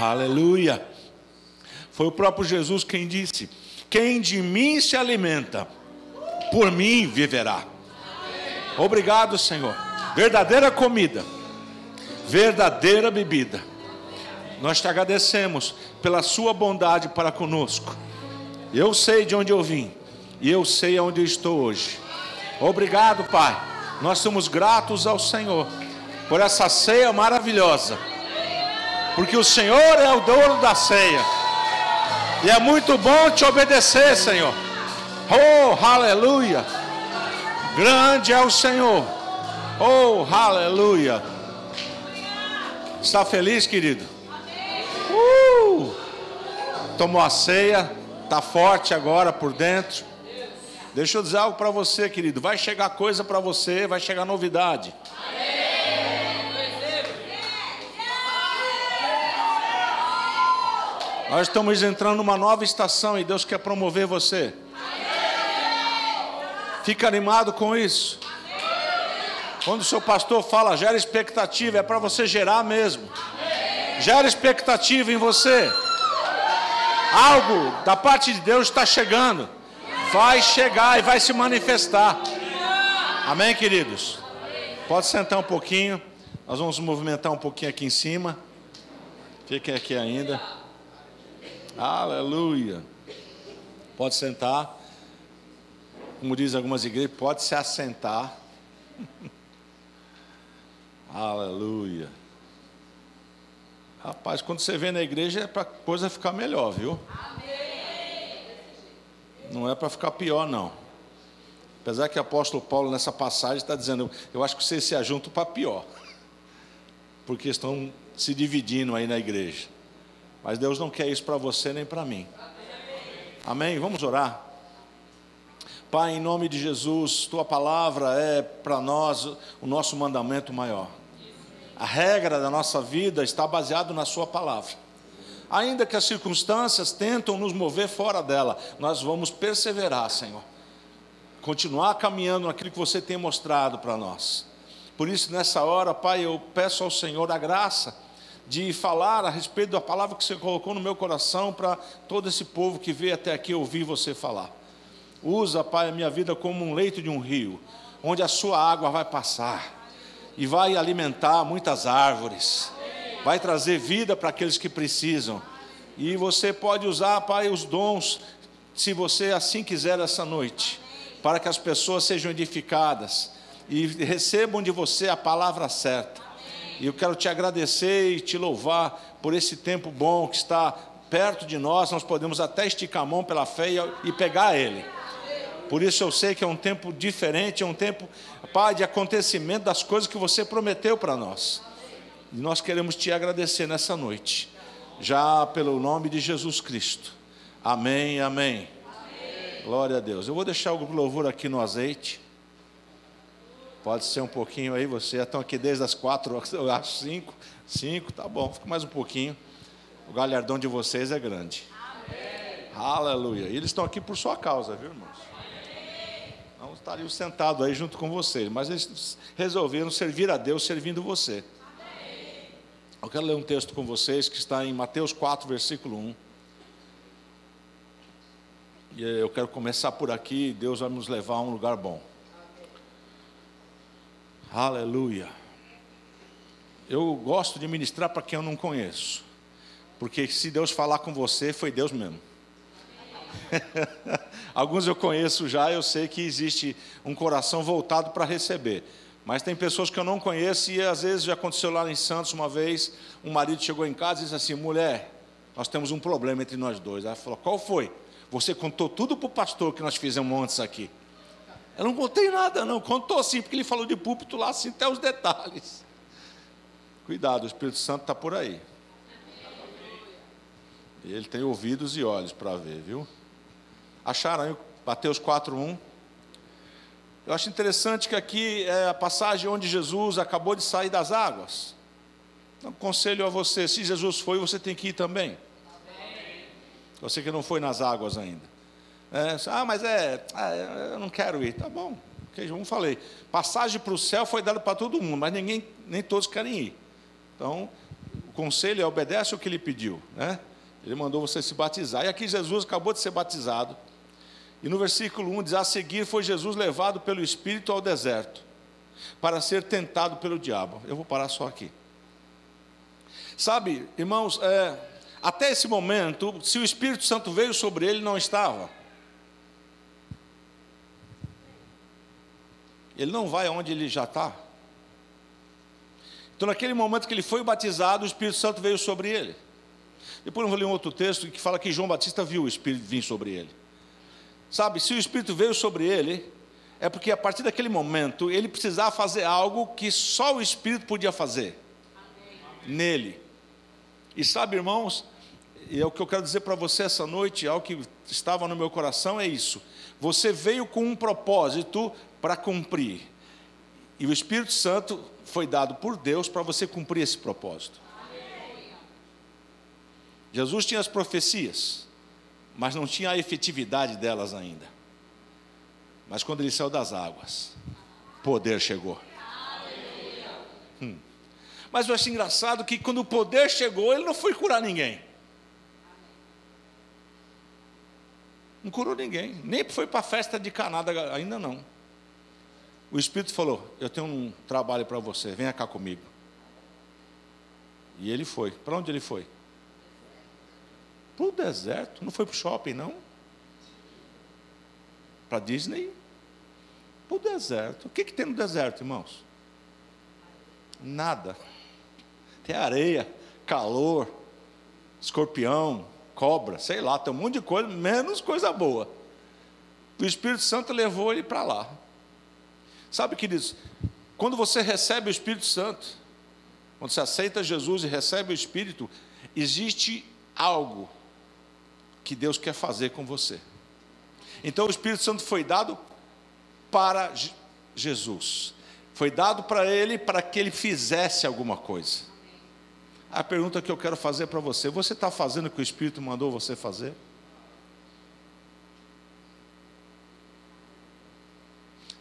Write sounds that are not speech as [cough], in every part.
Aleluia. Foi o próprio Jesus quem disse: Quem de mim se alimenta, por mim viverá. Obrigado, Senhor. Verdadeira comida, verdadeira bebida. Nós te agradecemos pela sua bondade para conosco. Eu sei de onde eu vim e eu sei aonde eu estou hoje. Obrigado, Pai. Nós somos gratos ao Senhor por essa ceia maravilhosa. Porque o Senhor é o dono da ceia. E é muito bom te obedecer, Senhor. Oh, aleluia. Grande é o Senhor. Oh, aleluia. Está feliz, querido? Uh! Tomou a ceia, está forte agora por dentro. Deixa eu dizer algo para você, querido. Vai chegar coisa para você, vai chegar novidade. Nós estamos entrando numa nova estação e Deus quer promover você. Fica animado com isso. Quando o seu pastor fala, gera expectativa, é para você gerar mesmo. Gera expectativa em você. Algo da parte de Deus está chegando. Vai chegar e vai se manifestar. Amém, queridos? Pode sentar um pouquinho. Nós vamos movimentar um pouquinho aqui em cima. Fiquem aqui ainda. Aleluia. Pode sentar como diz algumas igrejas, pode se assentar. Aleluia. Rapaz, quando você vem na igreja é para coisa ficar melhor, viu? Não é para ficar pior, não. Apesar que o apóstolo Paulo, nessa passagem, está dizendo: eu acho que vocês se ajuntam para pior, porque estão se dividindo aí na igreja. Mas Deus não quer isso para você nem para mim. Amém? Vamos orar. Pai, em nome de Jesus, tua palavra é para nós o nosso mandamento maior. A regra da nossa vida está baseada na sua palavra. Ainda que as circunstâncias tentam nos mover fora dela, nós vamos perseverar, Senhor. Continuar caminhando naquilo que você tem mostrado para nós. Por isso, nessa hora, Pai, eu peço ao Senhor a graça de falar a respeito da palavra que você colocou no meu coração para todo esse povo que veio até aqui ouvir você falar. Usa, Pai, a minha vida como um leito de um rio, onde a sua água vai passar e vai alimentar muitas árvores, vai trazer vida para aqueles que precisam. E você pode usar, Pai, os dons, se você assim quiser essa noite, para que as pessoas sejam edificadas e recebam de você a palavra certa. E eu quero te agradecer e te louvar por esse tempo bom que está perto de nós, nós podemos até esticar a mão pela fé e pegar ele. Por isso eu sei que é um tempo diferente, é um tempo, Pai, de acontecimento das coisas que você prometeu para nós. E nós queremos te agradecer nessa noite, já pelo nome de Jesus Cristo. Amém, amém. amém. Glória a Deus. Eu vou deixar o louvor aqui no azeite. Pode ser um pouquinho aí, você já estão aqui desde as quatro, [laughs] eu acho cinco. Cinco, tá bom, fica mais um pouquinho. O galhardão de vocês é grande. Amém. Aleluia. E eles estão aqui por sua causa, viu, irmãos? não estariam sentados aí junto com vocês, mas eles resolveram servir a Deus servindo você. Eu quero ler um texto com vocês que está em Mateus 4, versículo 1. E eu quero começar por aqui, Deus vai nos levar a um lugar bom. Aleluia. Eu gosto de ministrar para quem eu não conheço. Porque se Deus falar com você, foi Deus mesmo. [laughs] Alguns eu conheço já, eu sei que existe um coração voltado para receber. Mas tem pessoas que eu não conheço e às vezes já aconteceu lá em Santos uma vez, um marido chegou em casa e disse assim: mulher, nós temos um problema entre nós dois. Ela falou: qual foi? Você contou tudo para o pastor que nós fizemos antes aqui. Eu não contei nada, não. Contou sim, porque ele falou de púlpito lá, assim, até os detalhes. Cuidado, o Espírito Santo está por aí. Ele tem ouvidos e olhos para ver, viu? Acharam aí Mateus 4:1? Eu acho interessante que aqui é a passagem onde Jesus acabou de sair das águas. Então, conselho a você, se Jesus foi, você tem que ir também. Você que não foi nas águas ainda. É, ah, mas é, ah, eu não quero ir. Tá bom. Okay, como falei, passagem para o céu foi dada para todo mundo, mas ninguém, nem todos querem ir. Então, conselho e obedece o que ele pediu, né? Ele mandou você se batizar. E aqui Jesus acabou de ser batizado. E no versículo 1 diz: A seguir foi Jesus levado pelo Espírito ao deserto, para ser tentado pelo diabo. Eu vou parar só aqui. Sabe, irmãos, é, até esse momento, se o Espírito Santo veio sobre ele, não estava. Ele não vai aonde ele já está. Então, naquele momento que ele foi batizado, o Espírito Santo veio sobre ele. Depois eu vou ler um outro texto que fala que João Batista viu o Espírito vir sobre ele. Sabe, se o Espírito veio sobre ele, é porque a partir daquele momento ele precisava fazer algo que só o Espírito podia fazer Amém. nele. E sabe, irmãos, e é o que eu quero dizer para você essa noite, algo que estava no meu coração é isso. Você veio com um propósito para cumprir. E o Espírito Santo foi dado por Deus para você cumprir esse propósito. Jesus tinha as profecias, mas não tinha a efetividade delas ainda. Mas quando ele saiu das águas, poder chegou. Hum. Mas eu acho engraçado que quando o poder chegou, ele não foi curar ninguém. Não curou ninguém, nem foi para a festa de Canada ainda não. O Espírito falou: Eu tenho um trabalho para você, venha cá comigo. E ele foi. Para onde ele foi? Para o deserto, não foi para o shopping, não. Para Disney. Para o deserto. O que, que tem no deserto, irmãos? Nada. Tem areia, calor, escorpião, cobra, sei lá, tem um monte de coisa, menos coisa boa. O Espírito Santo levou ele para lá. Sabe, queridos, quando você recebe o Espírito Santo, quando você aceita Jesus e recebe o Espírito, existe algo que Deus quer fazer com você. Então o Espírito Santo foi dado para Jesus. Foi dado para ele para que ele fizesse alguma coisa. A pergunta que eu quero fazer para você: você está fazendo o que o Espírito mandou você fazer?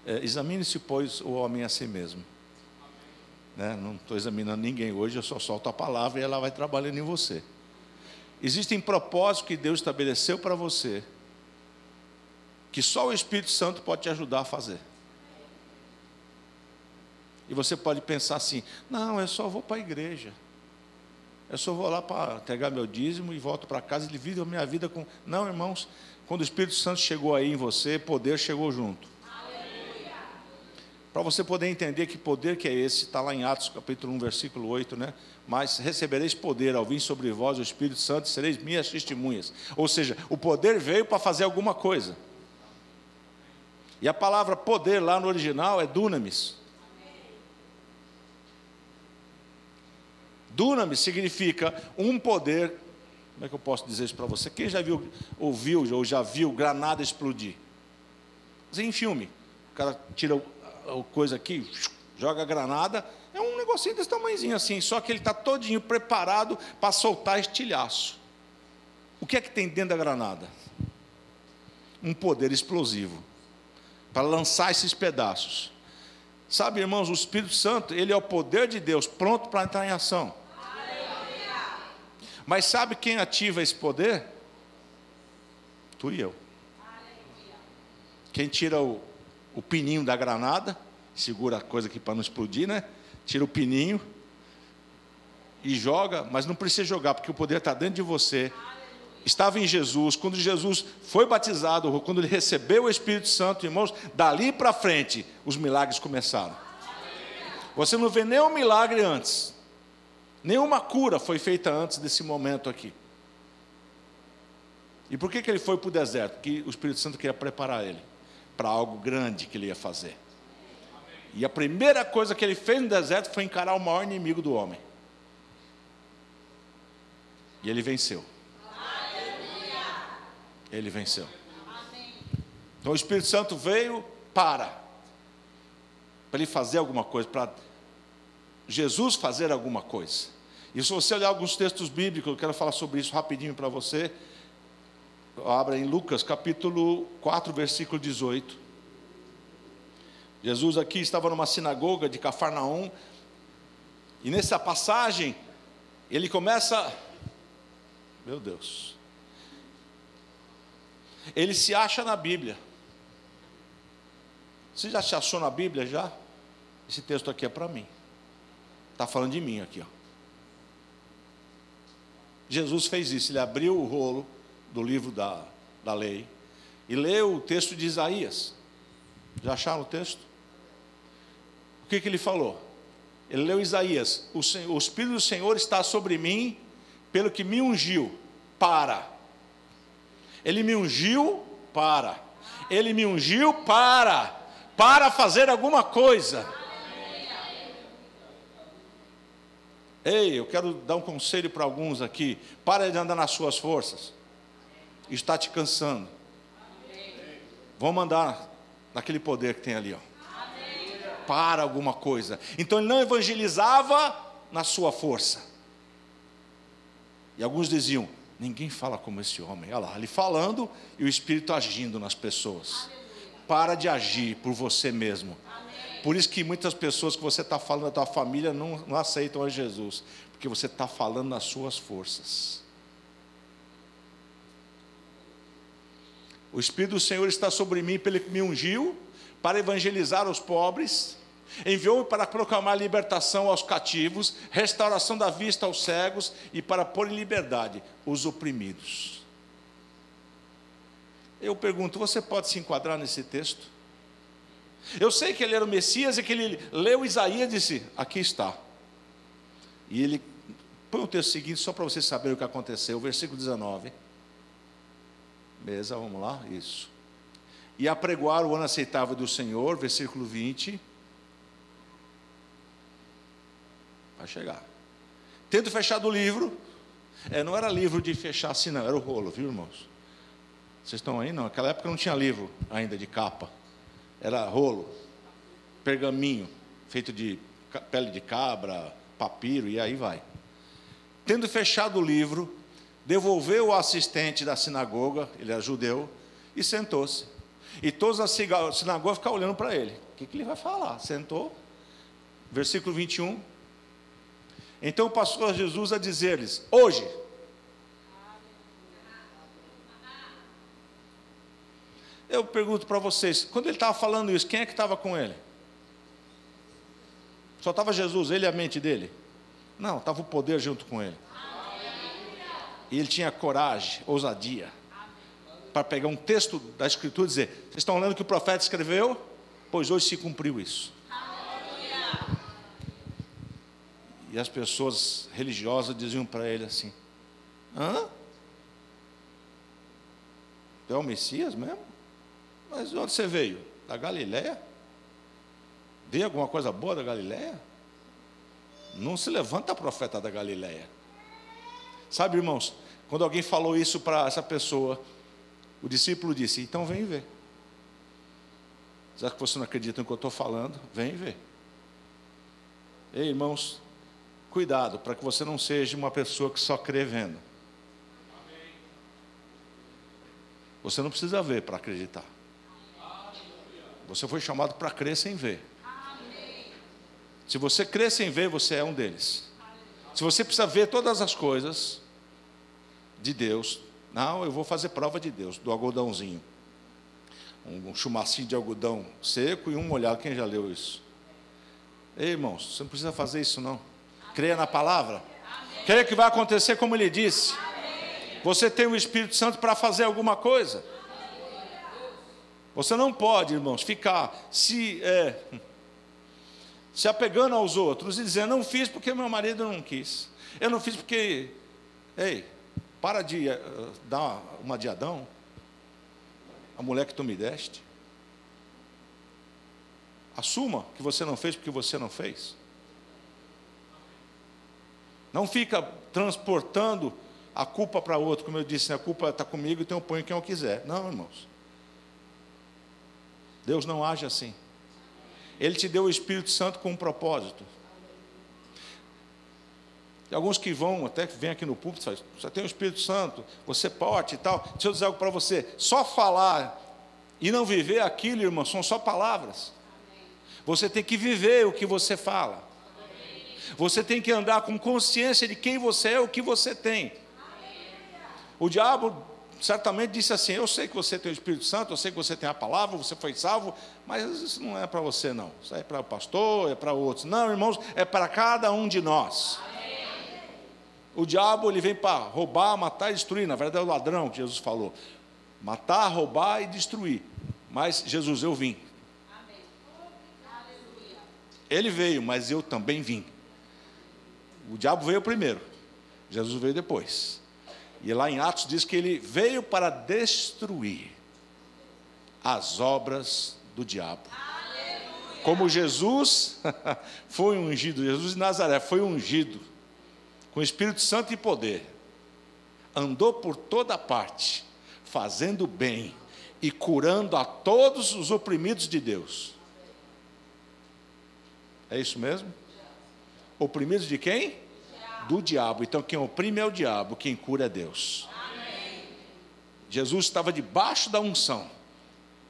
É, Examine-se, pois, o homem a si mesmo. Né? Não estou examinando ninguém hoje, eu só solto a palavra e ela vai trabalhando em você. Existem propósitos que Deus estabeleceu para você, que só o Espírito Santo pode te ajudar a fazer. E você pode pensar assim: não, eu só vou para a igreja. Eu só vou lá para entregar meu dízimo e volto para casa e divido a minha vida com. Não, irmãos, quando o Espírito Santo chegou aí em você, poder chegou junto. Para você poder entender que poder que é esse, está lá em Atos capítulo 1, versículo 8, né? Mas recebereis poder ao vir sobre vós o Espírito Santo, e sereis minhas testemunhas. Ou seja, o poder veio para fazer alguma coisa. E a palavra poder lá no original é dunamis. Dunamis significa um poder. Como é que eu posso dizer isso para você? Quem já viu, ouviu ou já viu granada explodir? Em filme, o cara tira coisa aqui, joga granada, é um negocinho desse tamanhozinho assim, só que ele está todinho preparado para soltar estilhaço. O que é que tem dentro da granada? Um poder explosivo para lançar esses pedaços. Sabe, irmãos, o Espírito Santo, ele é o poder de Deus pronto para entrar em ação. Mas sabe quem ativa esse poder? Tu e eu. Quem tira o, o pininho da granada, segura a coisa aqui para não explodir, né? Tira o pininho e joga, mas não precisa jogar, porque o poder está dentro de você. Estava em Jesus, quando Jesus foi batizado, quando ele recebeu o Espírito Santo, irmãos, dali para frente, os milagres começaram. Você não vê nenhum milagre antes, nenhuma cura foi feita antes desse momento aqui. E por que, que ele foi para o deserto? Porque o Espírito Santo queria preparar ele para algo grande que ele ia fazer. E a primeira coisa que ele fez no deserto foi encarar o maior inimigo do homem. E ele venceu. Ele venceu. Então o Espírito Santo veio para para ele fazer alguma coisa, para Jesus fazer alguma coisa. E se você olhar alguns textos bíblicos, eu quero falar sobre isso rapidinho para você. Abra em Lucas capítulo 4, versículo 18. Jesus aqui estava numa sinagoga de Cafarnaum, e nessa passagem, Ele começa. Meu Deus. Ele se acha na Bíblia. Você já se achou na Bíblia já? Esse texto aqui é para mim. Está falando de mim aqui, ó. Jesus fez isso, ele abriu o rolo do livro da, da lei e leu o texto de Isaías. Já acharam o texto? O que, que ele falou? Ele leu Isaías: o, Senhor, o Espírito do Senhor está sobre mim, pelo que me ungiu para. Ele me ungiu para. Ele me ungiu para. Para fazer alguma coisa. Ei, eu quero dar um conselho para alguns aqui. Para de andar nas suas forças. Está te cansando. Vamos mandar naquele poder que tem ali, ó para alguma coisa. Então ele não evangelizava na sua força. E alguns diziam: ninguém fala como esse homem. Olha lá, ele falando e o Espírito agindo nas pessoas. Para de agir por você mesmo. Por isso que muitas pessoas que você está falando da tua família não, não aceitam a Jesus, porque você está falando nas suas forças. O Espírito do Senhor está sobre mim, que me ungiu, para evangelizar os pobres, Enviou-me para proclamar libertação aos cativos, restauração da vista aos cegos e para pôr em liberdade os oprimidos. Eu pergunto, você pode se enquadrar nesse texto? Eu sei que ele era o Messias e que ele leu Isaías e disse: Aqui está. E ele põe o texto seguinte, só para você saber o que aconteceu, versículo 19. Mesa, vamos lá? Isso. E apregoar o ano aceitável do Senhor, versículo 20 Vai chegar. Tendo fechado o livro, é, não era livro de fechar assim, não, era o rolo, viu, irmãos? Vocês estão aí? Não, naquela época não tinha livro ainda de capa. Era rolo, pergaminho, feito de pele de cabra, papiro, e aí vai. Tendo fechado o livro, devolveu o assistente da sinagoga, ele era judeu, e sentou-se. E todos a sinagoga ficaram olhando para ele. O que, que ele vai falar? Sentou. Versículo 21. Então passou Jesus a dizer-lhes: Hoje. Eu pergunto para vocês, quando ele estava falando isso, quem é que estava com ele? Só estava Jesus, ele e a mente dele? Não, estava o poder junto com ele. E ele tinha coragem, ousadia, para pegar um texto da Escritura e dizer: Vocês estão lendo o que o profeta escreveu? Pois hoje se cumpriu isso. E as pessoas religiosas diziam para ele assim: Hã? Tu é o Messias mesmo? Mas onde você veio? Da Galiléia? Veio alguma coisa boa da Galiléia? Não se levanta profeta da Galiléia. Sabe, irmãos, quando alguém falou isso para essa pessoa, o discípulo disse: Então vem ver. Já que você não acredita no que eu estou falando, vem ver. Ei, irmãos, Cuidado para que você não seja uma pessoa que só crê vendo. Você não precisa ver para acreditar. Você foi chamado para crer sem ver. Se você crê sem ver, você é um deles. Se você precisa ver todas as coisas de Deus, não, eu vou fazer prova de Deus, do algodãozinho. Um chumacinho de algodão seco e um molhado. Quem já leu isso? Ei, irmãos, você não precisa fazer isso não. Creia na palavra. Creia que vai acontecer como ele disse. Você tem o Espírito Santo para fazer alguma coisa. Você não pode, irmãos, ficar se, é, se apegando aos outros e dizendo: não fiz porque meu marido não quis. Eu não fiz porque. Ei, para de uh, dar uma de Adão. A mulher que tu me deste. Assuma que você não fez porque você não fez. Não fica transportando a culpa para outro, como eu disse, a culpa está comigo, então eu ponho quem eu quiser. Não, irmãos. Deus não age assim. Ele te deu o Espírito Santo com um propósito. Alguns que vão, até que vêm aqui no púlpito, faz, você tem o Espírito Santo, você pode e tal. Deixa eu dizer algo para você. Só falar e não viver aquilo, irmão, são só palavras. Você tem que viver o que você fala. Você tem que andar com consciência de quem você é, o que você tem. O diabo certamente disse assim: Eu sei que você tem o Espírito Santo, eu sei que você tem a palavra, você foi salvo, mas isso não é para você, não. Isso é para o pastor, é para outros. Não, irmãos, é para cada um de nós. O diabo ele vem para roubar, matar e destruir. Na verdade, é o ladrão que Jesus falou: matar, roubar e destruir. Mas Jesus, eu vim. Ele veio, mas eu também vim. O diabo veio primeiro, Jesus veio depois. E lá em Atos diz que ele veio para destruir as obras do diabo. Aleluia. Como Jesus [laughs] foi ungido, Jesus de Nazaré foi ungido com Espírito Santo e poder, andou por toda parte, fazendo bem e curando a todos os oprimidos de Deus. É isso mesmo? Oprimidos de quem? Do diabo. Então, quem oprime é o diabo, quem cura é Deus. Amém. Jesus estava debaixo da unção,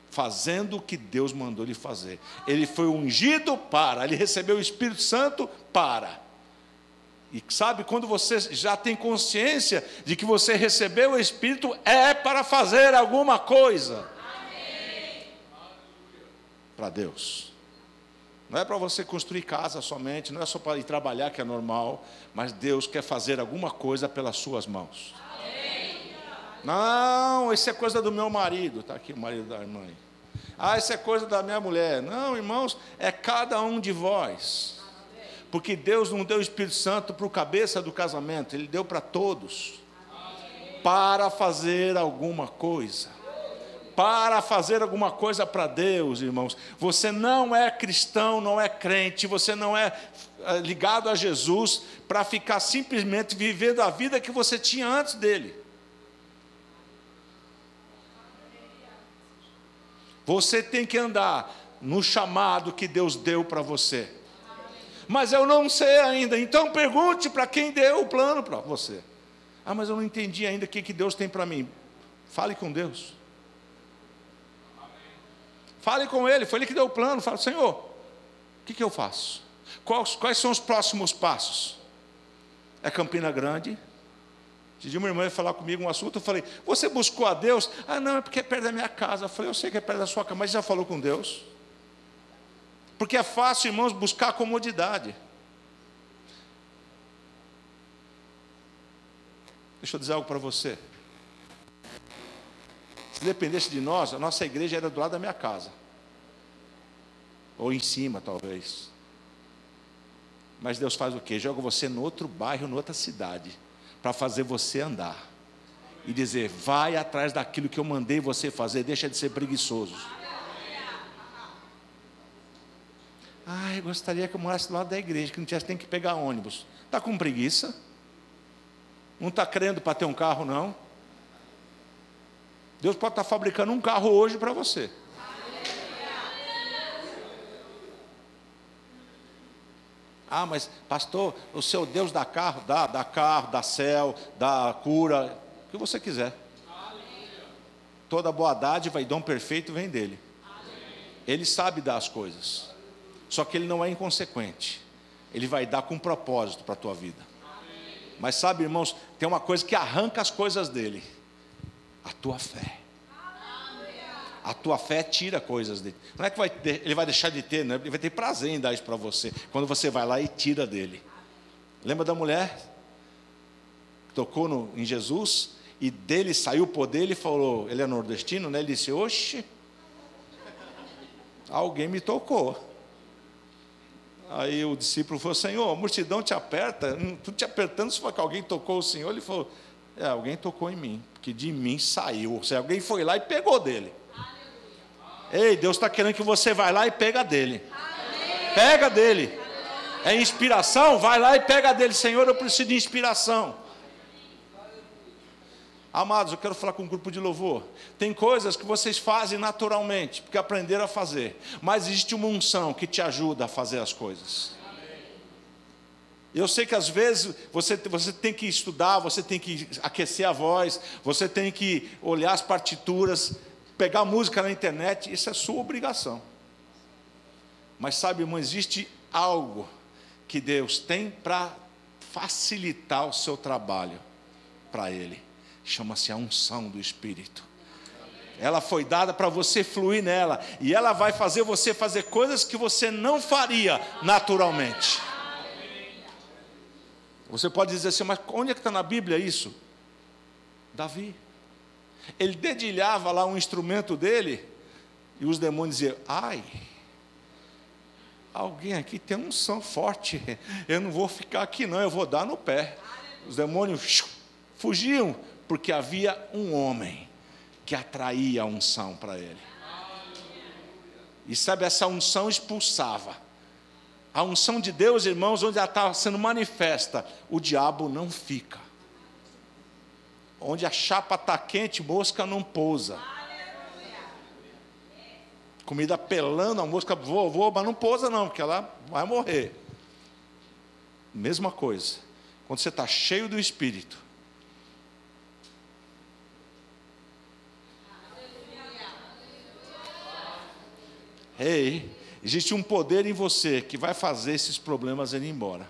fazendo o que Deus mandou ele fazer. Ele foi ungido para, ele recebeu o Espírito Santo para. E sabe, quando você já tem consciência de que você recebeu o Espírito, é para fazer alguma coisa. Para Deus. Não é para você construir casa somente, não é só para ir trabalhar que é normal, mas Deus quer fazer alguma coisa pelas suas mãos. Não, isso é coisa do meu marido, está aqui o marido da irmã. Ah, isso é coisa da minha mulher. Não, irmãos, é cada um de vós. Porque Deus não deu o Espírito Santo para o cabeça do casamento, Ele deu para todos. Para fazer alguma coisa para fazer alguma coisa para Deus, irmãos. Você não é cristão, não é crente, você não é eh, ligado a Jesus para ficar simplesmente vivendo a vida que você tinha antes dele. Você tem que andar no chamado que Deus deu para você. Mas eu não sei ainda, então pergunte para quem deu o plano para você. Ah, mas eu não entendi ainda o que, que Deus tem para mim. Fale com Deus. Fale com ele, foi ele que deu o plano. Fala, Senhor, o que, que eu faço? Quais, quais são os próximos passos? É Campina Grande. Esse uma irmã ia falar comigo um assunto, eu falei, você buscou a Deus? Ah, não, é porque é perto da minha casa. Eu falei, eu sei que é perto da sua casa, mas já falou com Deus? Porque é fácil, irmãos, buscar comodidade. Deixa eu dizer algo para você. Se dependesse de nós, a nossa igreja era do lado da minha casa. Ou em cima, talvez. Mas Deus faz o quê? Joga você no outro bairro, noutra cidade, para fazer você andar. E dizer, vai atrás daquilo que eu mandei você fazer, deixa de ser preguiçoso. Ah, eu gostaria que eu morasse do lado da igreja, que não tivesse tem que pegar ônibus. Está com preguiça? Não está crendo para ter um carro, não? Deus pode estar fabricando um carro hoje para você. Ah, mas pastor, o seu Deus dá carro, dá, dá carro, dá céu, dá cura, o que você quiser. Toda boa dádiva e dom perfeito vem dele. Ele sabe dar as coisas. Só que ele não é inconsequente. Ele vai dar com propósito para a tua vida. Mas sabe, irmãos, tem uma coisa que arranca as coisas dele a tua fé. A tua fé tira coisas dele. Não é que vai ter, ele vai deixar de ter, né? ele vai ter prazer em dar isso para você. Quando você vai lá e tira dele. Lembra da mulher? Que tocou no, em Jesus e dele saiu o poder. Ele falou, ele é nordestino, né? Ele disse: Oxe, alguém me tocou. Aí o discípulo falou: Senhor, a multidão te aperta, tu te apertando se foi que alguém tocou o Senhor. Ele falou: É, alguém tocou em mim que de mim saiu. Ou seja, alguém foi lá e pegou dele. Ei, Deus está querendo que você vá lá e pega dele. Pega dele. É inspiração? Vai lá e pega dele. Senhor, eu preciso de inspiração. Amados, eu quero falar com um grupo de louvor. Tem coisas que vocês fazem naturalmente, porque aprenderam a fazer. Mas existe uma unção que te ajuda a fazer as coisas. Eu sei que às vezes você, você tem que estudar, você tem que aquecer a voz, você tem que olhar as partituras, pegar música na internet, isso é sua obrigação. Mas sabe, irmão, existe algo que Deus tem para facilitar o seu trabalho para Ele. Chama-se a unção do Espírito. Ela foi dada para você fluir nela. E ela vai fazer você fazer coisas que você não faria naturalmente. Você pode dizer assim, mas onde é que está na Bíblia isso? Davi. Ele dedilhava lá um instrumento dele, e os demônios diziam: Ai, alguém aqui tem um som forte, eu não vou ficar aqui, não, eu vou dar no pé. Os demônios fugiam, porque havia um homem que atraía a unção para ele. E sabe, essa unção expulsava. A unção de Deus, irmãos, onde ela está sendo manifesta, o diabo não fica. Onde a chapa está quente, mosca não pousa. Comida pelando, a mosca voa, voa, mas não pousa não, porque ela vai morrer. Mesma coisa. Quando você está cheio do Espírito, Ei, existe um poder em você que vai fazer esses problemas irem embora.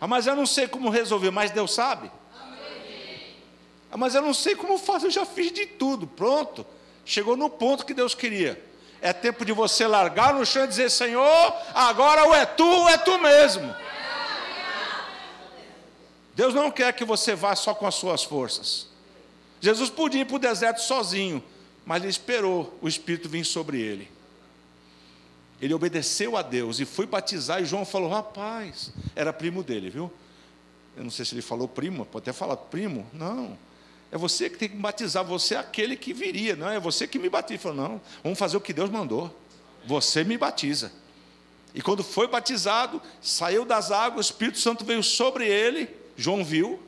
Ah, mas eu não sei como resolver, mas Deus sabe. Ah, mas eu não sei como fazer, eu já fiz de tudo, pronto. Chegou no ponto que Deus queria. É tempo de você largar no chão e dizer: Senhor, agora ou é tu ou é tu mesmo. Deus não quer que você vá só com as suas forças. Jesus podia ir para o deserto sozinho, mas ele esperou o Espírito vir sobre ele. Ele obedeceu a Deus e foi batizar, e João falou: rapaz, era primo dele, viu? Eu não sei se ele falou primo, pode até falar primo. Não, é você que tem que batizar, você é aquele que viria, não é você que me batiza. Falou: não, vamos fazer o que Deus mandou, você me batiza. E quando foi batizado, saiu das águas, o Espírito Santo veio sobre ele, João viu,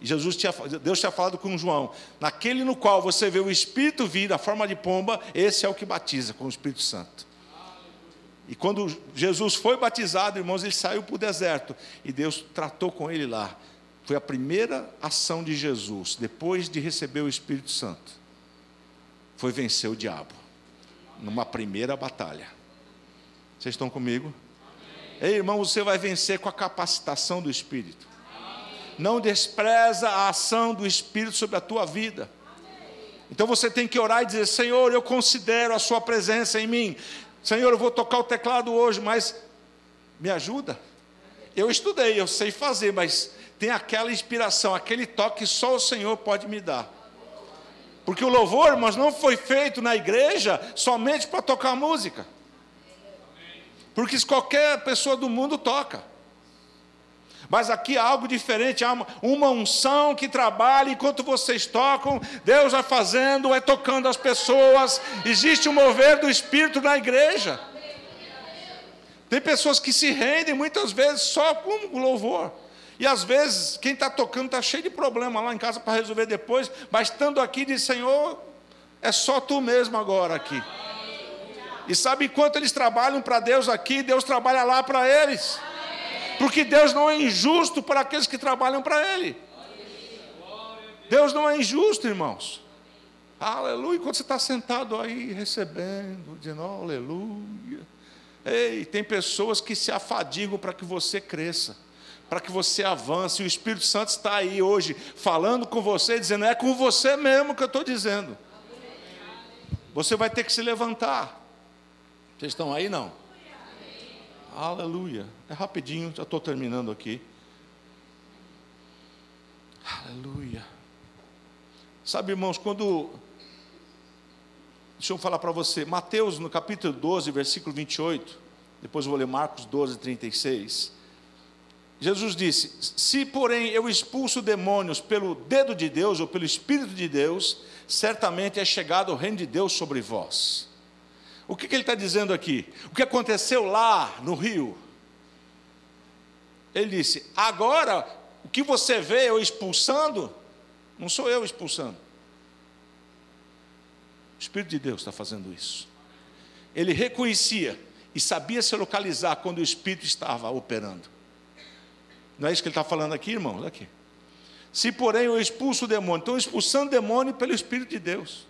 Jesus tinha, Deus tinha falado com João: naquele no qual você vê o Espírito vir na forma de pomba, esse é o que batiza com o Espírito Santo. E quando Jesus foi batizado, irmãos, ele saiu para o deserto e Deus tratou com ele lá. Foi a primeira ação de Jesus, depois de receber o Espírito Santo. Foi vencer o diabo, numa primeira batalha. Vocês estão comigo? Amém. Ei, irmão, você vai vencer com a capacitação do Espírito não despreza a ação do Espírito sobre a tua vida. Então você tem que orar e dizer: Senhor, eu considero a Sua presença em mim. Senhor, eu vou tocar o teclado hoje, mas me ajuda. Eu estudei, eu sei fazer, mas tem aquela inspiração, aquele toque que só o Senhor pode me dar. Porque o louvor, irmãos, não foi feito na igreja somente para tocar música. Porque qualquer pessoa do mundo toca. Mas aqui há algo diferente, há uma unção que trabalha enquanto vocês tocam, Deus vai fazendo, vai tocando as pessoas, existe um mover do Espírito na igreja. Tem pessoas que se rendem muitas vezes só com louvor. E às vezes quem está tocando está cheio de problema lá em casa para resolver depois, mas estando aqui diz, Senhor, é só tu mesmo agora aqui. E sabe enquanto eles trabalham para Deus aqui, Deus trabalha lá para eles. Porque Deus não é injusto para aqueles que trabalham para Ele. Deus não é injusto, irmãos. Aleluia. Quando você está sentado aí recebendo, dizendo aleluia. Ei, tem pessoas que se afadigam para que você cresça, para que você avance. O Espírito Santo está aí hoje falando com você, dizendo: é com você mesmo que eu estou dizendo. Você vai ter que se levantar. Vocês estão aí não? Aleluia. É rapidinho, já estou terminando aqui. Aleluia. Sabe, irmãos, quando. Deixa eu falar para você. Mateus, no capítulo 12, versículo 28. Depois vou ler Marcos 12, 36. Jesus disse: Se, porém, eu expulso demônios pelo dedo de Deus ou pelo Espírito de Deus, certamente é chegado o reino de Deus sobre vós. O que, que ele está dizendo aqui? O que aconteceu lá no rio? Ele disse: agora, o que você vê eu expulsando, não sou eu expulsando. O Espírito de Deus está fazendo isso. Ele reconhecia e sabia se localizar quando o Espírito estava operando. Não é isso que ele está falando aqui, irmãos? Aqui. Se, porém, eu expulso o demônio, estou expulsando o demônio pelo Espírito de Deus.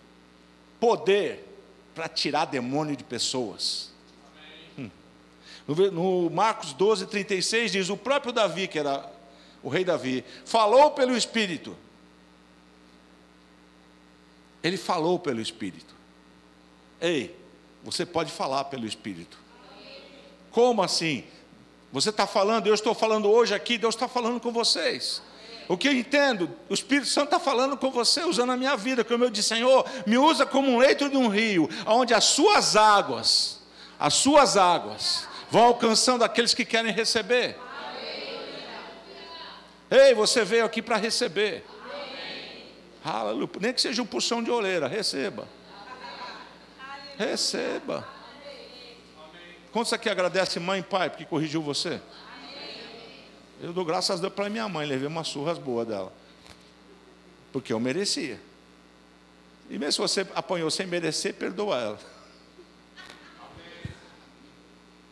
Poder para tirar demônio de pessoas. Hum. No Marcos 12, 36 diz: o próprio Davi, que era o rei Davi, falou pelo Espírito. Ele falou pelo Espírito. Ei, você pode falar pelo Espírito. Como assim? Você está falando, eu estou falando hoje aqui, Deus está falando com vocês. O que eu entendo, o Espírito Santo está falando com você, usando a minha vida, como eu disse, Senhor, me usa como um leito de um rio, onde as suas águas, as suas águas, vão alcançando aqueles que querem receber. Ei, você veio aqui para receber. Aleluia. Nem que seja um puxão de orelha, receba. Receba. Quantos aqui agradece mãe e pai porque corrigiu você? Eu dou graças a Deus para minha mãe, levei umas surras boas dela. Porque eu merecia. E mesmo se você apanhou sem merecer, perdoa ela.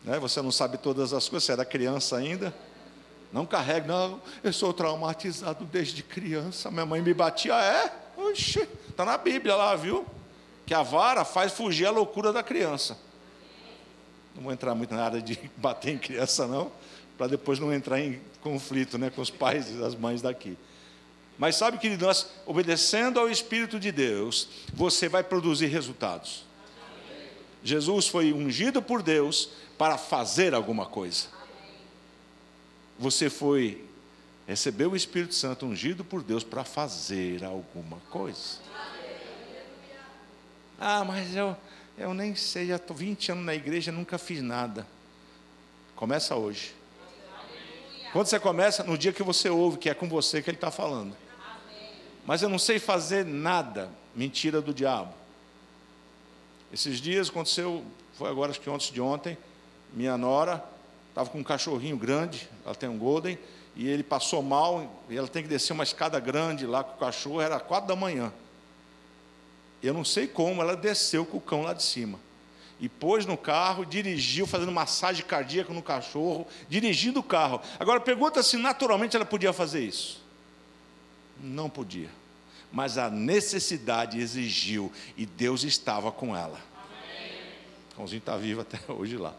Né? Você não sabe todas as coisas, você era criança ainda. Não carregue, não, eu sou traumatizado desde criança. Minha mãe me batia, é? Oxi, está na Bíblia lá, viu? Que a vara faz fugir a loucura da criança. Não vou entrar muito na área de [laughs] bater em criança, não, para depois não entrar em conflito né, com os pais e as mães daqui. Mas sabe que nós, obedecendo ao Espírito de Deus, você vai produzir resultados. Jesus foi ungido por Deus para fazer alguma coisa. Você foi, recebeu o Espírito Santo ungido por Deus para fazer alguma coisa. Ah, mas eu, eu nem sei, já estou 20 anos na igreja, nunca fiz nada. Começa hoje. Quando você começa, no dia que você ouve que é com você que ele está falando. Mas eu não sei fazer nada. Mentira do diabo. Esses dias aconteceu, foi agora acho que antes de ontem, minha nora estava com um cachorrinho grande, ela tem um golden, e ele passou mal, e ela tem que descer uma escada grande lá com o cachorro, era quatro da manhã. Eu não sei como, ela desceu com o cão lá de cima. E pôs no carro, dirigiu, fazendo massagem cardíaca no cachorro, dirigindo o carro. Agora pergunta se naturalmente ela podia fazer isso. Não podia. Mas a necessidade exigiu, e Deus estava com ela. Cãozinho está vivo até [laughs] hoje lá.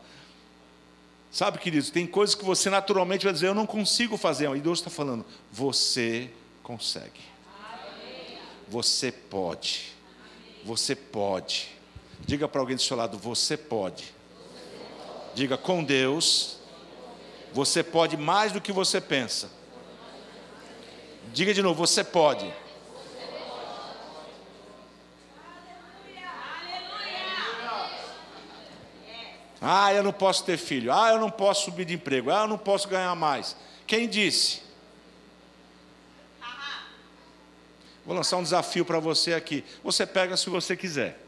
Sabe, queridos, tem coisas que você naturalmente vai dizer, eu não consigo fazer. E Deus está falando, você consegue. Você pode. Você pode. Diga para alguém do seu lado, você pode. Diga, com Deus, você pode mais do que você pensa. Diga de novo, você pode. Ah, eu não posso ter filho. Ah, eu não posso subir de emprego. Ah, eu não posso ganhar mais. Quem disse? Vou lançar um desafio para você aqui. Você pega se você quiser.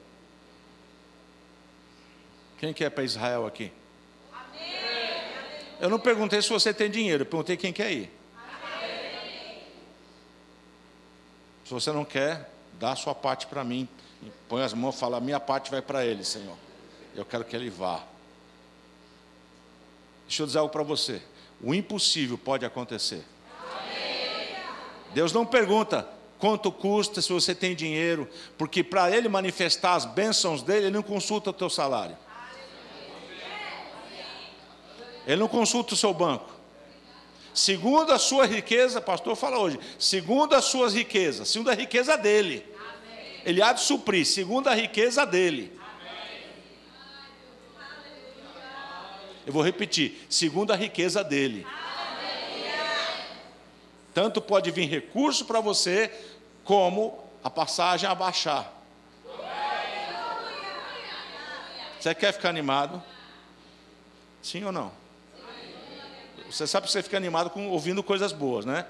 Quem quer para Israel aqui? Eu não perguntei se você tem dinheiro, eu perguntei quem quer ir. Se você não quer, dá a sua parte para mim. Põe as mãos e fala: minha parte vai para ele, Senhor. Eu quero que ele vá. Deixa eu dizer algo para você. O impossível pode acontecer. Deus não pergunta quanto custa se você tem dinheiro, porque para ele manifestar as bênçãos dele, ele não consulta o teu salário. Ele não consulta o seu banco. Segundo a sua riqueza, pastor fala hoje, segundo as suas riquezas, segundo a riqueza dele. Ele há de suprir, segundo a riqueza dele. Eu vou repetir: segundo a riqueza dele. Tanto pode vir recurso para você, como a passagem abaixar. Você quer ficar animado? Sim ou não? Você sabe que você fica animado com ouvindo coisas boas, né?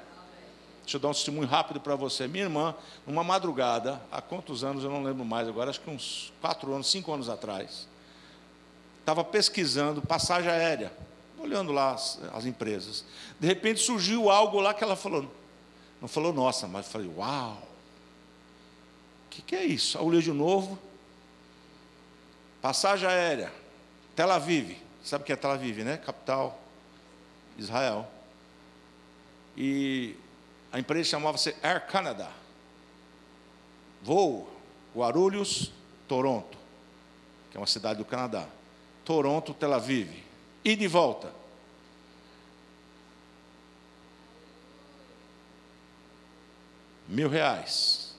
Deixa eu dar um testemunho rápido para você. Minha irmã, numa madrugada, há quantos anos eu não lembro mais agora, acho que uns quatro anos, cinco anos atrás, estava pesquisando passagem aérea, olhando lá as, as, empresas. De repente surgiu algo lá que ela falou, não falou nossa, mas falei, uau, o que, que é isso? Olhei de novo, passagem aérea, Tel Aviv, sabe o que é Tel Aviv, né? Capital, Israel. E a empresa chamava-se Air Canada. Voo Guarulhos, Toronto, que é uma cidade do Canadá. Toronto, Tel Aviv. e de volta. Mil reais.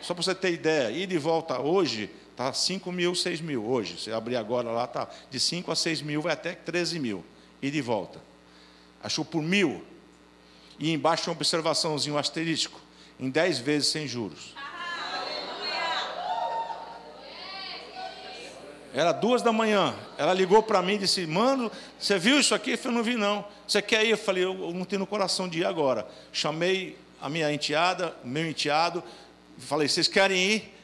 Só para você ter ideia, ir de volta hoje está 5 mil, 6 mil. Hoje, se abrir agora lá, está de 5 a 6 mil, vai até 13 mil. E de volta. Achou por mil. E embaixo uma observaçãozinho, um asterístico. Em 10 vezes sem juros. Era duas da manhã. Ela ligou para mim e disse: Mano, você viu isso aqui? Eu falei: Não vi, não. Você quer ir? Eu falei: Eu não tenho no coração de ir agora. Chamei a minha enteada, meu enteado. Falei: Vocês querem ir?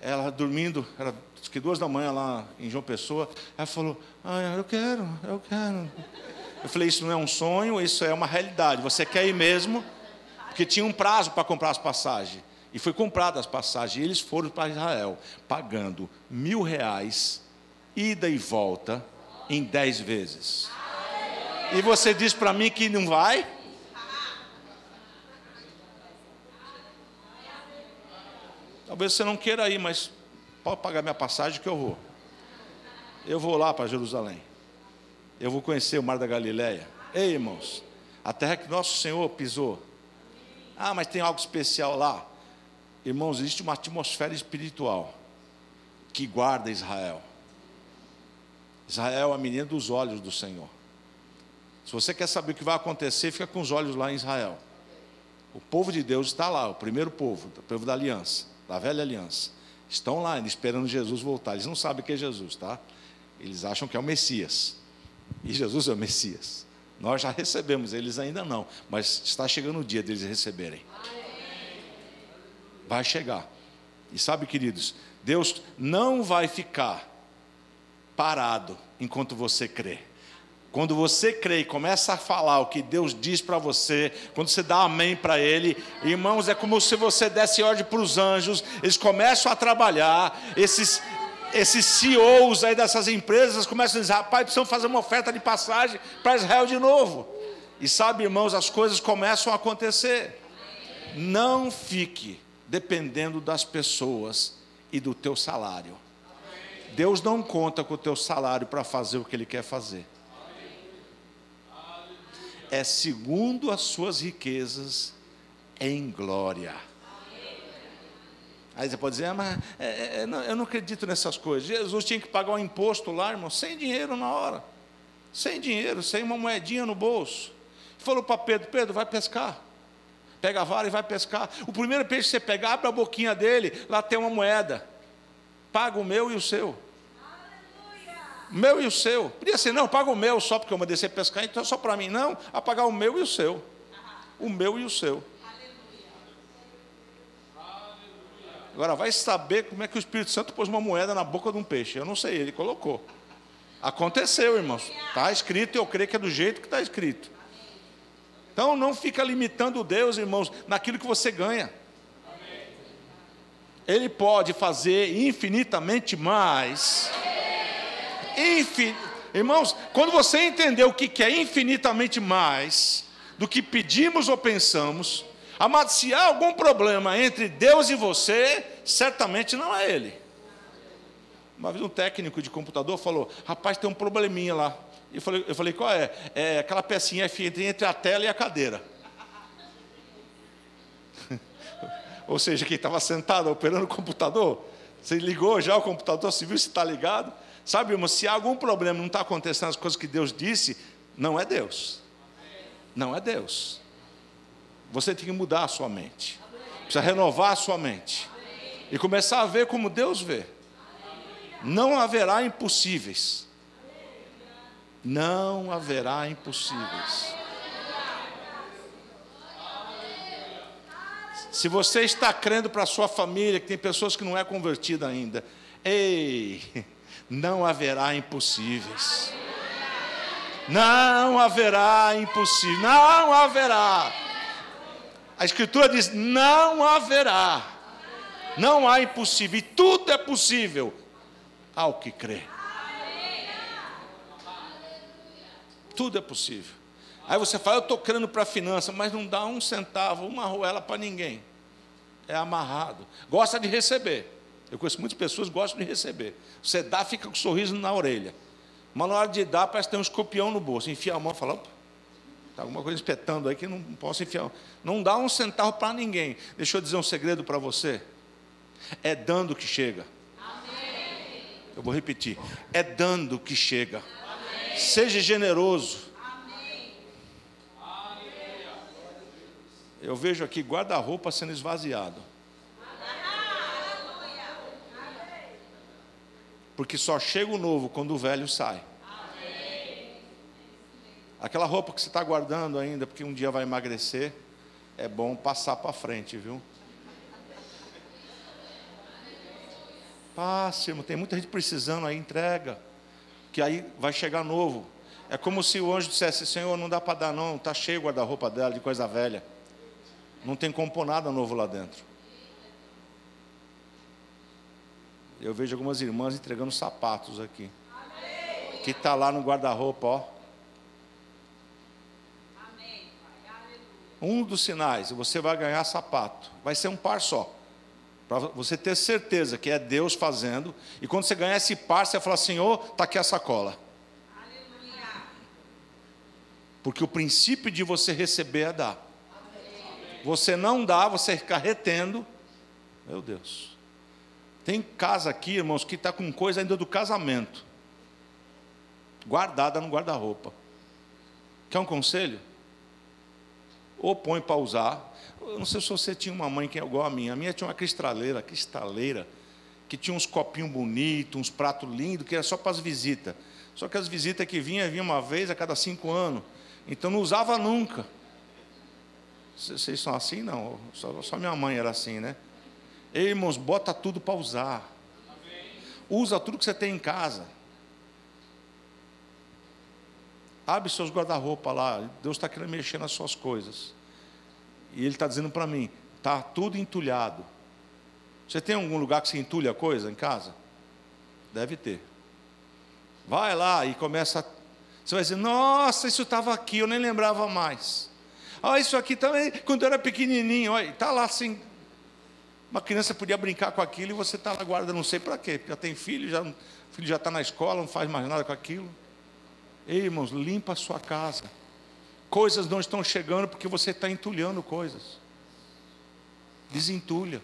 Ela dormindo, era acho que duas da manhã lá em João Pessoa. Ela falou: Ah, eu quero, eu quero. Eu falei: Isso não é um sonho, isso é uma realidade. Você quer ir mesmo? Porque tinha um prazo para comprar as passagens. E foi comprada as passagens. E eles foram para Israel, pagando mil reais ida e volta em dez vezes. E você diz para mim que não vai? Talvez você não queira ir, mas pode pagar minha passagem que eu vou. Eu vou lá para Jerusalém. Eu vou conhecer o Mar da Galileia. Ei, irmãos, a terra que nosso Senhor pisou. Ah, mas tem algo especial lá. Irmãos, existe uma atmosfera espiritual que guarda Israel. Israel é a menina dos olhos do Senhor. Se você quer saber o que vai acontecer, fica com os olhos lá em Israel. O povo de Deus está lá, o primeiro povo, o povo da aliança, da velha aliança. Estão lá esperando Jesus voltar. Eles não sabem que é Jesus, tá? Eles acham que é o Messias. E Jesus é o Messias. Nós já recebemos, eles ainda não. Mas está chegando o dia deles receberem. Vai chegar. E sabe, queridos, Deus não vai ficar parado enquanto você crê. Quando você crê e começa a falar o que Deus diz para você, quando você dá amém para Ele, irmãos, é como se você desse ordem para os anjos, eles começam a trabalhar, esses, esses CEOs aí dessas empresas começam a dizer: rapaz, precisamos fazer uma oferta de passagem para Israel de novo. E sabe, irmãos, as coisas começam a acontecer. Não fique dependendo das pessoas e do teu salário. Deus não conta com o teu salário para fazer o que Ele quer fazer. É segundo as suas riquezas em glória. Aí você pode dizer, ah, mas é, é, é não, eu não acredito nessas coisas. Jesus tinha que pagar um imposto lá, irmão, sem dinheiro na hora. Sem dinheiro, sem uma moedinha no bolso. Falou para Pedro: Pedro, vai pescar. Pega a vara e vai pescar. O primeiro peixe que você pegar, abre a boquinha dele, lá tem uma moeda. Paga o meu e o seu meu e o seu. Podia ser, não, paga o meu só porque eu mandei você pescar, então é só para mim. Não, a pagar o meu e o seu. O meu e o seu. Agora vai saber como é que o Espírito Santo pôs uma moeda na boca de um peixe. Eu não sei, ele colocou. Aconteceu, irmãos. Está escrito e eu creio que é do jeito que está escrito. Então não fica limitando Deus, irmãos, naquilo que você ganha. Ele pode fazer infinitamente mais Irmãos, quando você entender o que é infinitamente mais do que pedimos ou pensamos, amado, se há algum problema entre Deus e você, certamente não é Ele. Uma vez um técnico de computador falou: Rapaz, tem um probleminha lá. Eu falei, eu falei qual é? É aquela pecinha entre a tela e a cadeira. [laughs] Ou seja, quem estava sentado operando o computador, você ligou já o computador, se viu se está ligado. Sabe, irmão, se há algum problema não está acontecendo as coisas que Deus disse, não é Deus. Não é Deus. Você tem que mudar a sua mente. Precisa renovar a sua mente. E começar a ver como Deus vê. Não haverá impossíveis. Não haverá impossíveis. Se você está crendo para a sua família, que tem pessoas que não é convertida ainda, ei, [laughs] não haverá impossíveis. Não haverá impossível, não haverá. A Escritura diz: não haverá, não há impossível, e tudo é possível ao que crê. Tudo é possível. Aí você fala, eu estou crendo para a finança, mas não dá um centavo, uma ruela para ninguém. É amarrado. Gosta de receber. Eu conheço muitas pessoas que gostam de receber. Você dá, fica com um sorriso na orelha. Mas na hora de dar, parece que tem um escorpião no bolso. Enfia a mão e fala, está alguma coisa espetando aí que não posso enfiar. Não dá um centavo para ninguém. Deixa eu dizer um segredo para você. É dando que chega. Amém. Eu vou repetir. É dando que chega. Amém. Seja generoso. Amém. Eu vejo aqui guarda-roupa sendo esvaziado. Porque só chega o novo quando o velho sai. Aquela roupa que você está guardando ainda, porque um dia vai emagrecer, é bom passar para frente, viu? Passe, irmão. Tem muita gente precisando aí, entrega. Que aí vai chegar novo. É como se o anjo dissesse: Senhor, não dá para dar, não. Está cheio o guarda-roupa dela de coisa velha. Não tem como pôr nada novo lá dentro. Eu vejo algumas irmãs entregando sapatos aqui. Amém. Que está lá no guarda-roupa, ó. Um dos sinais, você vai ganhar sapato. Vai ser um par só. Para você ter certeza que é Deus fazendo. E quando você ganhar esse par, você fala, Senhor, está aqui a sacola. Aleluia. Porque o princípio de você receber é dar. Amém. Você não dá, você fica retendo. Meu Deus. Tem casa aqui, irmãos, que está com coisa ainda do casamento, guardada no guarda-roupa. Quer um conselho? Ou põe para usar. Eu não sei se você tinha uma mãe que é igual a minha. A minha tinha uma cristaleira, cristaleira, que tinha uns copinhos bonitos, uns pratos lindos, que era só para as visitas. Só que as visitas que vinham, vinham uma vez a cada cinco anos. Então não usava nunca. Vocês são assim? Não. Só, só minha mãe era assim, né? Ei, irmãos, bota tudo para usar. Usa tudo que você tem em casa. Abre seus guarda-roupa lá. Deus está querendo mexer nas suas coisas. E Ele está dizendo para mim: está tudo entulhado. Você tem algum lugar que se entulha coisa em casa? Deve ter. Vai lá e começa. Você vai dizer: Nossa, isso estava aqui, eu nem lembrava mais. Ah, isso aqui também, quando eu era pequenininho, está lá assim, uma criança podia brincar com aquilo e você está lá guarda, não sei para quê, já tem filho, já, o filho já está na escola, não faz mais nada com aquilo. Ei, irmãos, limpa a sua casa. Coisas não estão chegando porque você está entulhando coisas. Desentulha.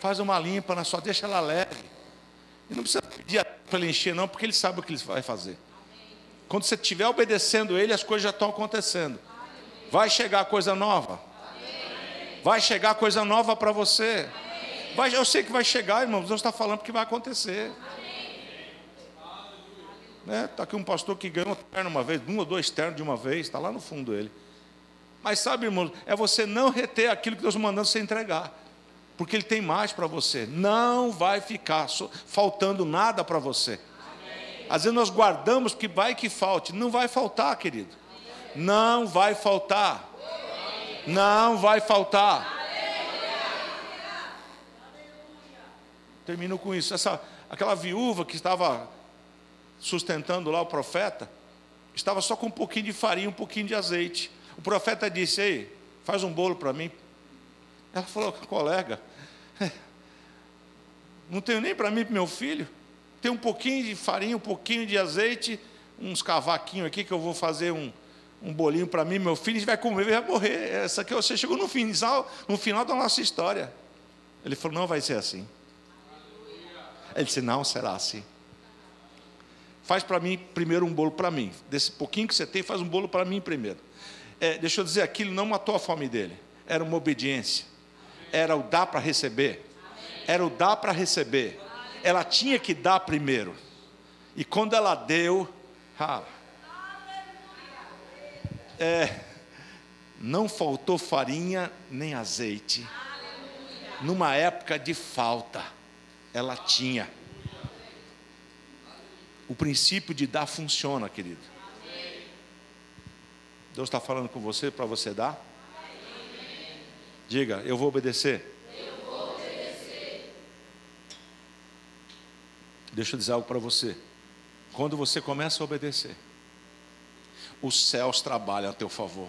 Faz uma limpa na sua, deixa ela leve. E não precisa pedir para ele encher, não, porque ele sabe o que ele vai fazer. Quando você estiver obedecendo ele, as coisas já estão acontecendo. Vai chegar coisa nova. Vai chegar coisa nova para você. Vai, eu sei que vai chegar, irmãos. Deus está falando porque vai acontecer. Está né? aqui um pastor que ganhou um terno uma vez, um ou dois ternos de uma vez, está lá no fundo ele. Mas sabe, irmãos, é você não reter aquilo que Deus mandando você entregar. Porque Ele tem mais para você. Não vai ficar faltando nada para você. Às vezes nós guardamos que vai que falte. Não vai faltar, querido. Não vai faltar. Não vai faltar. Termino com isso. Essa, aquela viúva que estava sustentando lá o profeta, estava só com um pouquinho de farinha, um pouquinho de azeite. O profeta disse: Ei, faz um bolo para mim. Ela falou: Colega, não tenho nem para mim e para meu filho. Tem um pouquinho de farinha, um pouquinho de azeite, uns cavaquinhos aqui que eu vou fazer um, um bolinho para mim, meu filho, a gente vai comer vai morrer. Essa aqui você chegou no final, no final da nossa história. Ele falou: não vai ser assim. Ele disse: não será assim. Faz para mim primeiro um bolo para mim. Desse pouquinho que você tem, faz um bolo para mim primeiro. É, deixa eu dizer, aquilo não matou a fome dele. Era uma obediência. Era o dar para receber. Era o dar para receber. Ela tinha que dar primeiro. E quando ela deu, ah, é, não faltou farinha nem azeite. Numa época de falta, ela tinha. O princípio de dar funciona, querido. Deus está falando com você para você dar? Diga, eu vou obedecer. Eu vou obedecer. Deixa eu dizer algo para você. Quando você começa a obedecer, os céus trabalham a teu favor.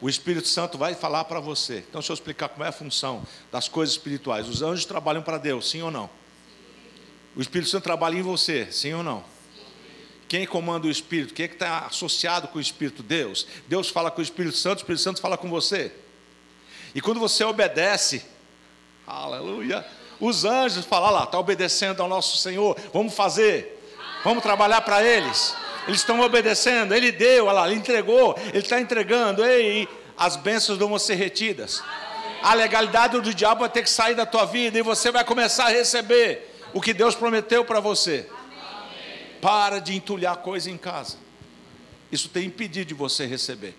O Espírito Santo vai falar para você. Então, deixa eu explicar como é a função das coisas espirituais. Os anjos trabalham para Deus, sim ou não? O Espírito Santo trabalha em você, sim ou não? Quem comanda o Espírito? Quem é que está associado com o Espírito? Deus. Deus fala com o Espírito Santo, o Espírito Santo fala com você. E quando você obedece, aleluia, os anjos falam lá, está obedecendo ao nosso Senhor, vamos fazer, vamos trabalhar para eles. Eles estão obedecendo, Ele deu, olha lá, Ele entregou, Ele está entregando, ei, as bênçãos vão ser retidas. A legalidade do diabo vai ter que sair da tua vida e você vai começar a receber o que Deus prometeu para você. Para de entulhar coisa em casa. Isso tem impedido de você receber.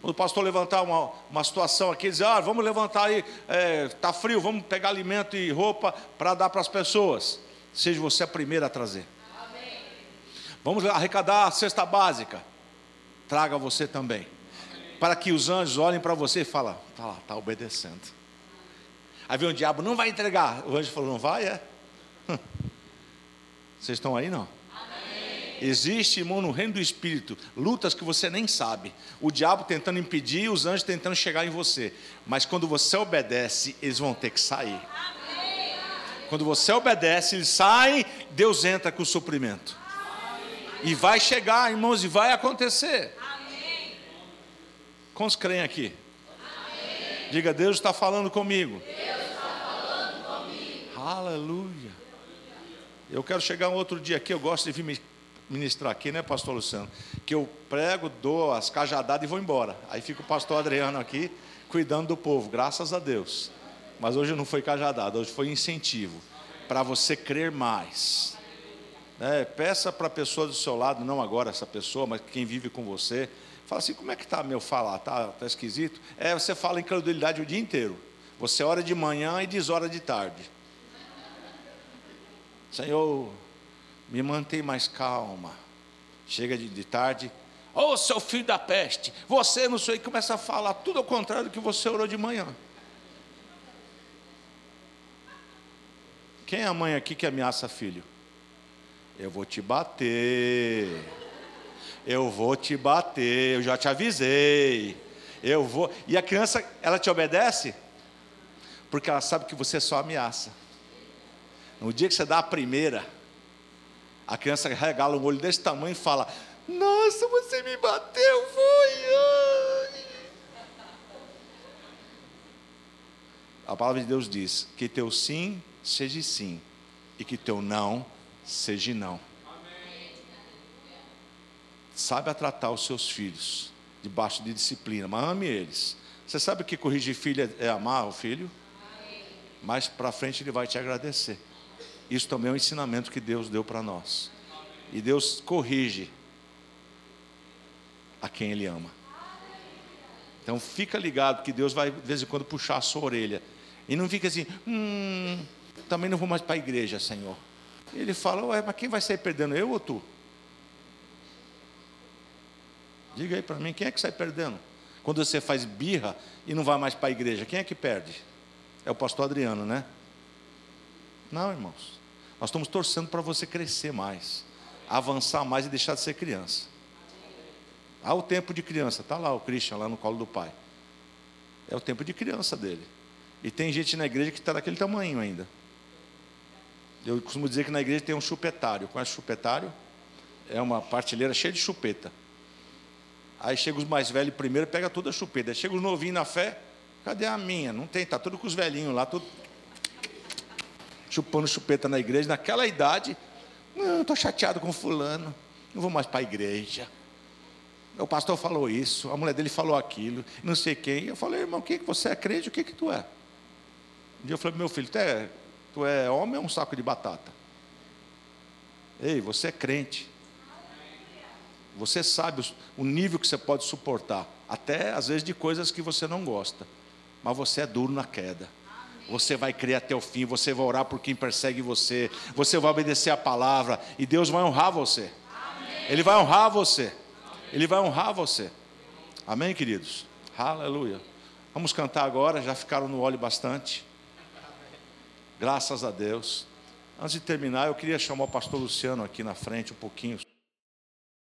Quando o pastor levantar uma, uma situação aqui, dizer, ah, vamos levantar aí, está é, tá frio, vamos pegar alimento e roupa para dar para as pessoas. Seja você a primeira a trazer. Amém. Vamos arrecadar a cesta básica. Traga você também. Amém. Para que os anjos olhem para você e falem, está lá, está obedecendo. Aí vem o diabo, não vai entregar. O anjo falou, não vai, é? [laughs] Vocês estão aí não? Existe, irmão, no reino do Espírito, lutas que você nem sabe. O diabo tentando impedir, os anjos tentando chegar em você. Mas quando você obedece, eles vão ter que sair. Quando você obedece, eles saem, Deus entra com o suprimento. E vai chegar, irmãos, e vai acontecer. Quantos creem aqui? Diga, Deus está falando comigo. Deus está falando comigo. Aleluia. Eu quero chegar um outro dia aqui, eu gosto de vir ministrar aqui, né, pastor Luciano? Que eu prego, dou as cajadadas e vou embora. Aí fica o pastor Adriano aqui cuidando do povo, graças a Deus. Mas hoje não foi cajadada, hoje foi incentivo para você crer mais. É, peça para a pessoa do seu lado, não agora essa pessoa, mas quem vive com você. Fala assim: como é que está meu falar? Está tá esquisito? É, você fala incredulidade o dia inteiro. Você ora de manhã e diz hora de tarde. Senhor, me mantém mais calma. Chega de, de tarde, ô oh, seu filho da peste, você não sei, começa a falar tudo ao contrário do que você orou de manhã. Quem é a mãe aqui que ameaça filho? Eu vou te bater. Eu vou te bater, eu já te avisei. Eu vou. E a criança, ela te obedece? Porque ela sabe que você só ameaça. No dia que você dá a primeira, a criança regala um olho desse tamanho e fala: Nossa, você me bateu, foi. A palavra de Deus diz: Que teu sim seja sim, e que teu não seja não. Sabe tratar os seus filhos debaixo de disciplina, mas ame eles. Você sabe que corrigir filho é amar o filho? Mais para frente ele vai te agradecer. Isso também é um ensinamento que Deus deu para nós. E Deus corrige a quem Ele ama. Então fica ligado que Deus vai de vez em quando puxar a sua orelha. E não fica assim, hum, também não vou mais para a igreja, Senhor. Ele fala, ué, mas quem vai sair perdendo, eu ou tu? Diga aí para mim, quem é que sai perdendo? Quando você faz birra e não vai mais para a igreja, quem é que perde? É o pastor Adriano, né? Não, irmãos. Nós estamos torcendo para você crescer mais, avançar mais e deixar de ser criança. Há o tempo de criança, está lá o Christian, lá no colo do pai. É o tempo de criança dele. E tem gente na igreja que está daquele tamanho ainda. Eu costumo dizer que na igreja tem um chupetário. Conhece chupetário? É uma partilheira cheia de chupeta. Aí chega os mais velhos primeiro, pega toda a chupeta. Aí chega os novinhos na fé, cadê a minha? Não tem, está tudo com os velhinhos lá, tudo chupando chupeta na igreja, naquela idade, não, estou chateado com fulano, não vou mais para a igreja. O pastor falou isso, a mulher dele falou aquilo, não sei quem. Eu falei, irmão, o que você é crente? O que, que tu é? Um dia eu falei, meu filho, tu é, tu é homem ou um saco de batata? Ei, você é crente. Você sabe o nível que você pode suportar, até às vezes de coisas que você não gosta, mas você é duro na queda. Você vai crer até o fim, você vai orar por quem persegue você, você vai obedecer a palavra e Deus vai honrar você. Ele vai honrar você. Ele vai honrar você. Amém, queridos? Aleluia. Vamos cantar agora, já ficaram no óleo bastante. Graças a Deus. Antes de terminar, eu queria chamar o pastor Luciano aqui na frente um pouquinho.